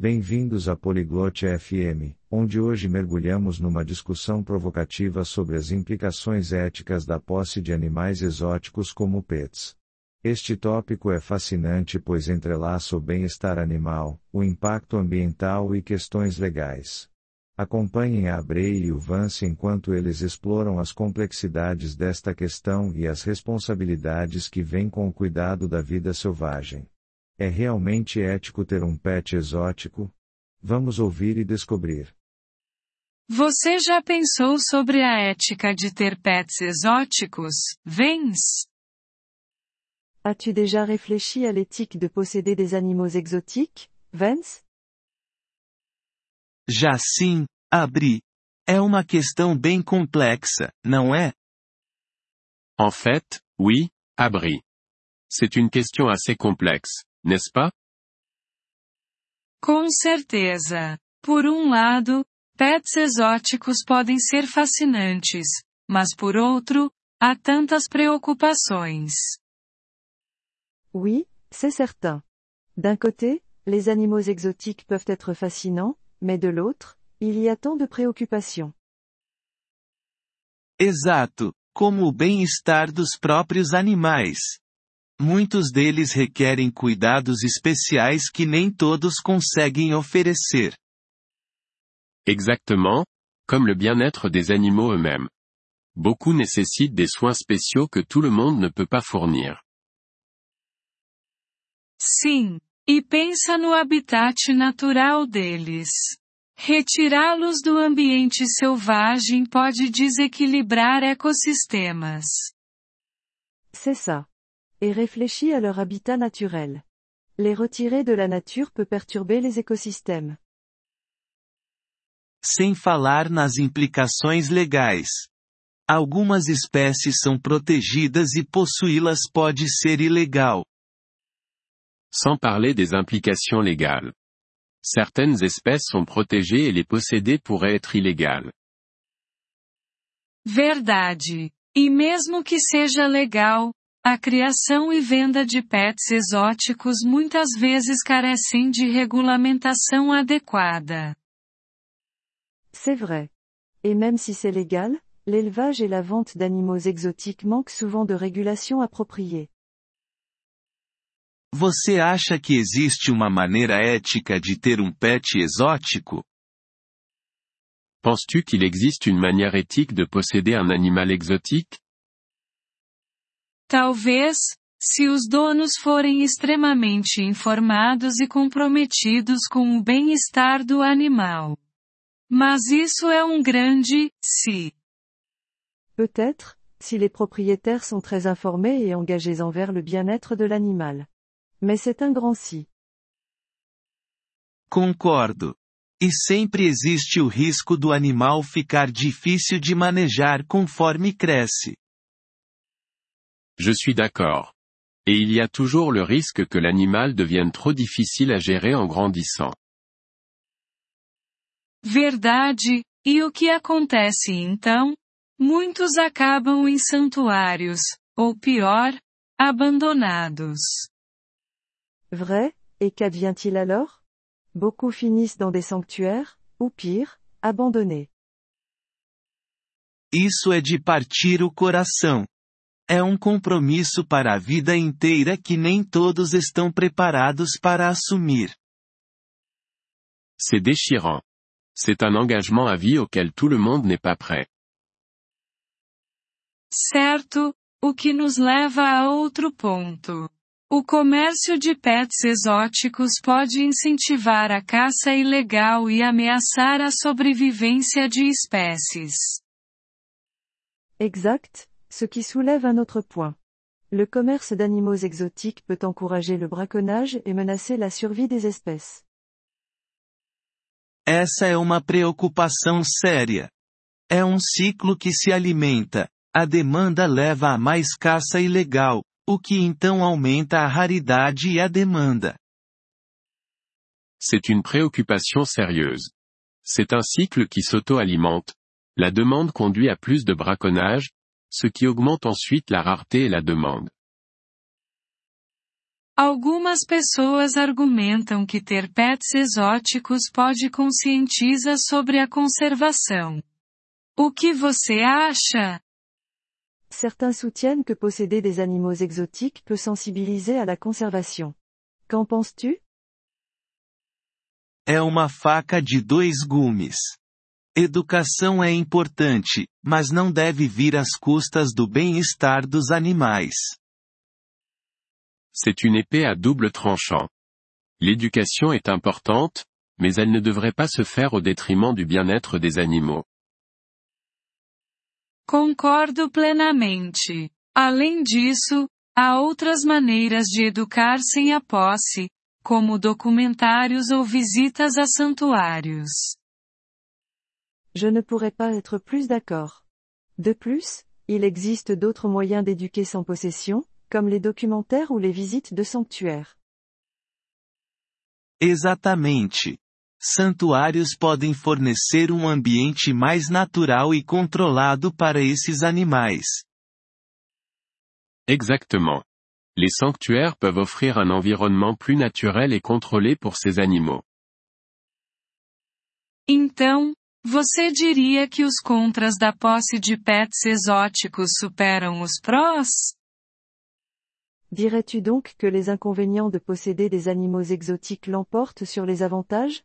Bem-vindos a Poliglote FM, onde hoje mergulhamos numa discussão provocativa sobre as implicações éticas da posse de animais exóticos como pets. Este tópico é fascinante pois entrelaça o bem-estar animal, o impacto ambiental e questões legais. Acompanhem a Abrei e o Vance enquanto eles exploram as complexidades desta questão e as responsabilidades que vêm com o cuidado da vida selvagem. É realmente ético ter um pet exótico? Vamos ouvir e descobrir. Você já pensou sobre a ética de ter pets exóticos, Vens? As-tu déjà réfléchi à l'éthique de posséder des animaux exotiques, Vance? Já sim, Abri. É uma questão bem complexa, não é? En fait, oui, Abri. C'est une question assez complexe n'est-ce pas? Com certeza. Por um lado, pets exóticos podem ser fascinantes, mas por outro, há tantas preocupações. Oui, c'est certain. D'un côté, les animaux exotiques peuvent être fascinants, mais de l'autre, il y a tant de préoccupations. Exato, como o bem-estar dos próprios animais. Muitos deles requerem cuidados especiais que nem todos conseguem oferecer. Exactement, comme le bien-être des animaux eux-mêmes. Beaucoup nécessitent des soins spéciaux que tout le monde ne peut pas fournir. Sim, e pensa no habitat natural deles. Retirá-los do ambiente selvagem pode desequilibrar ecossistemas. C'est ça et réfléchis à leur habitat naturel. Les retirer de la nature peut perturber les écosystèmes. Sem falar nas implicações legais. Algumas espécies são protegidas e possuí-las pode ser ilegal. Sans parler des implications légales. Certaines espèces sont protégées et les posséder pourrait être illégal. Verdade. E mesmo que seja legal, a criação e venda de pets exóticos muitas vezes carecem de regulamentação adequada. C'est vrai. Et même si c'est légal, l'élevage et la vente d'animaux exotiques manquent souvent de régulation appropriée. Você acha que existe uma maneira ética de ter um pet exótico? Penses-tu qu'il existe une manière éthique de posséder un animal exotique? Talvez, se os donos forem extremamente informados e comprometidos com o bem-estar do animal. Mas isso é um grande si. Peut-être, si les propriétaires sont très informés et engagés envers le bien-être de l'animal. Mais c'est un grand si. Concordo. E sempre existe o risco do animal ficar difícil de manejar conforme cresce. Je suis d'accord. Et il y a toujours le risque que l'animal devienne trop difficile à gérer en grandissant. Verdade, e o que acontece então? Muitos acabam em santuários, ou pior, abandonados. Vrai, et qu'advient-il alors? Beaucoup finissent dans des sanctuaires, ou pire, abandonnés. Isso é de partir o coração. É um compromisso para a vida inteira que nem todos estão preparados para assumir. C'est déchirant. C'est un engagement à vie auquel tout le monde n'est pas prêt. Certo, o que nos leva a outro ponto. O comércio de pets exóticos pode incentivar a caça ilegal e ameaçar a sobrevivência de espécies. Exact, ce qui soulève un autre point. Le commerce d'animaux exotiques peut encourager le braconnage et menacer la survie des espèces. Essa é uma preocupação séria. É um ciclo que se alimenta. A demanda leva a mais caça ilegal, o que então aumenta a raridade e a demanda. C'est une préoccupation sérieuse. C'est un cycle qui s'auto-alimente. La demande conduit à plus de braconnage, ce qui augmente ensuite la rareté et la demande. Algumas pessoas argumentam que ter pets exóticos pode conscientiza sobre a conservação. O que você acha? Certains soutiennent que posséder des animaux exotiques peut sensibiliser à la conservation. Qu'en penses-tu? É uma faca de dois gumes. Educação é importante, mas não deve vir às custas do bem-estar dos animais. C'est une épée à double tranchant. L'éducation est importante, mais elle ne devrait pas se faire au détriment du bien-être des animaux. Concordo plenamente. Além disso, há outras maneiras de educar sem a posse, como documentários ou visitas a santuários. Je ne pourrais pas être plus d'accord. De plus, il existe d'autres moyens d'éduquer sans possession, comme les documentaires ou les visites de sanctuaires. Exatamente. Santuários podem fornecer um ambiente mais natural e controlado para esses animais. Exactement. Les sanctuaires peuvent offrir un environnement plus naturel et contrôlé pour ces animaux. Então, você diria que os contras da posse de pets exóticos superam os prós? Dirais-tu donc que les inconvénients de posséder des animaux exotiques l'emportent sur les avantages?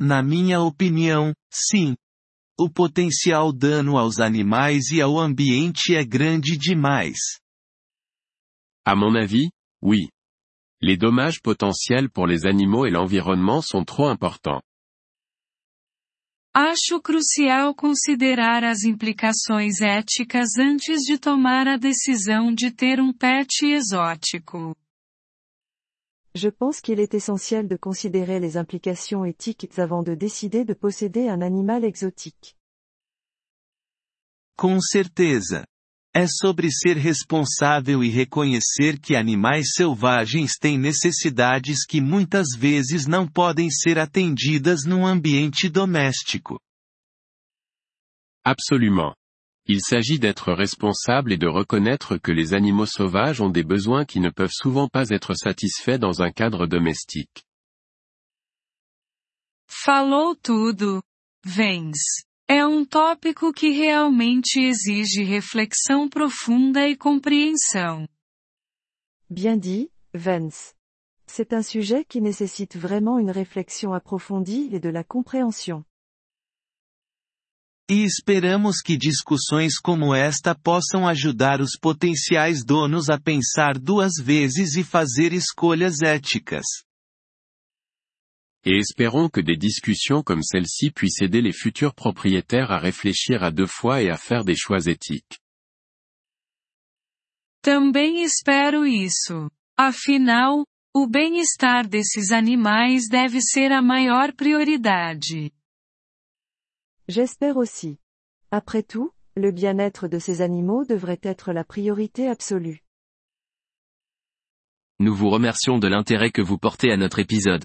Na minha opinião, sim. O potencial dano aos animais e ao ambiente é grande demais. À mon avis, oui. Les dommages potentiels pour les animaux et l'environnement sont trop importants. Acho crucial considerar as implicações éticas antes de tomar a decisão de ter um pet exótico. Je pense qu'il est essentiel de considérer les implications éthiques avant de décider de posséder un animal exotique. Com certeza. É sobre ser responsável e reconhecer que animais selvagens têm necessidades que muitas vezes não podem ser atendidas num ambiente doméstico. Absolument. Il s'agit d'être responsable et de reconnaître que les animaux sauvages ont des besoins qui ne peuvent souvent pas être satisfaits dans un cadre domestique. Falou tudo. Vence. É um tópico que realmente exige reflexão profunda e compreensão. Bien dit, Vance. C'est un sujet qui nécessite vraiment une réflexion approfondie et de la compréhension. E esperamos que discussões como esta possam ajudar os potenciais donos a pensar duas vezes e fazer escolhas éticas. Et espérons que des discussions comme celle-ci puissent aider les futurs propriétaires à réfléchir à deux fois et à faire des choix éthiques. Também espero isso. Afinal, o bem-estar desses animais deve ser a maior prioridade. J'espère aussi. Après tout, le bien-être de ces animaux devrait être la priorité absolue. Nous vous remercions de l'intérêt que vous portez à notre épisode.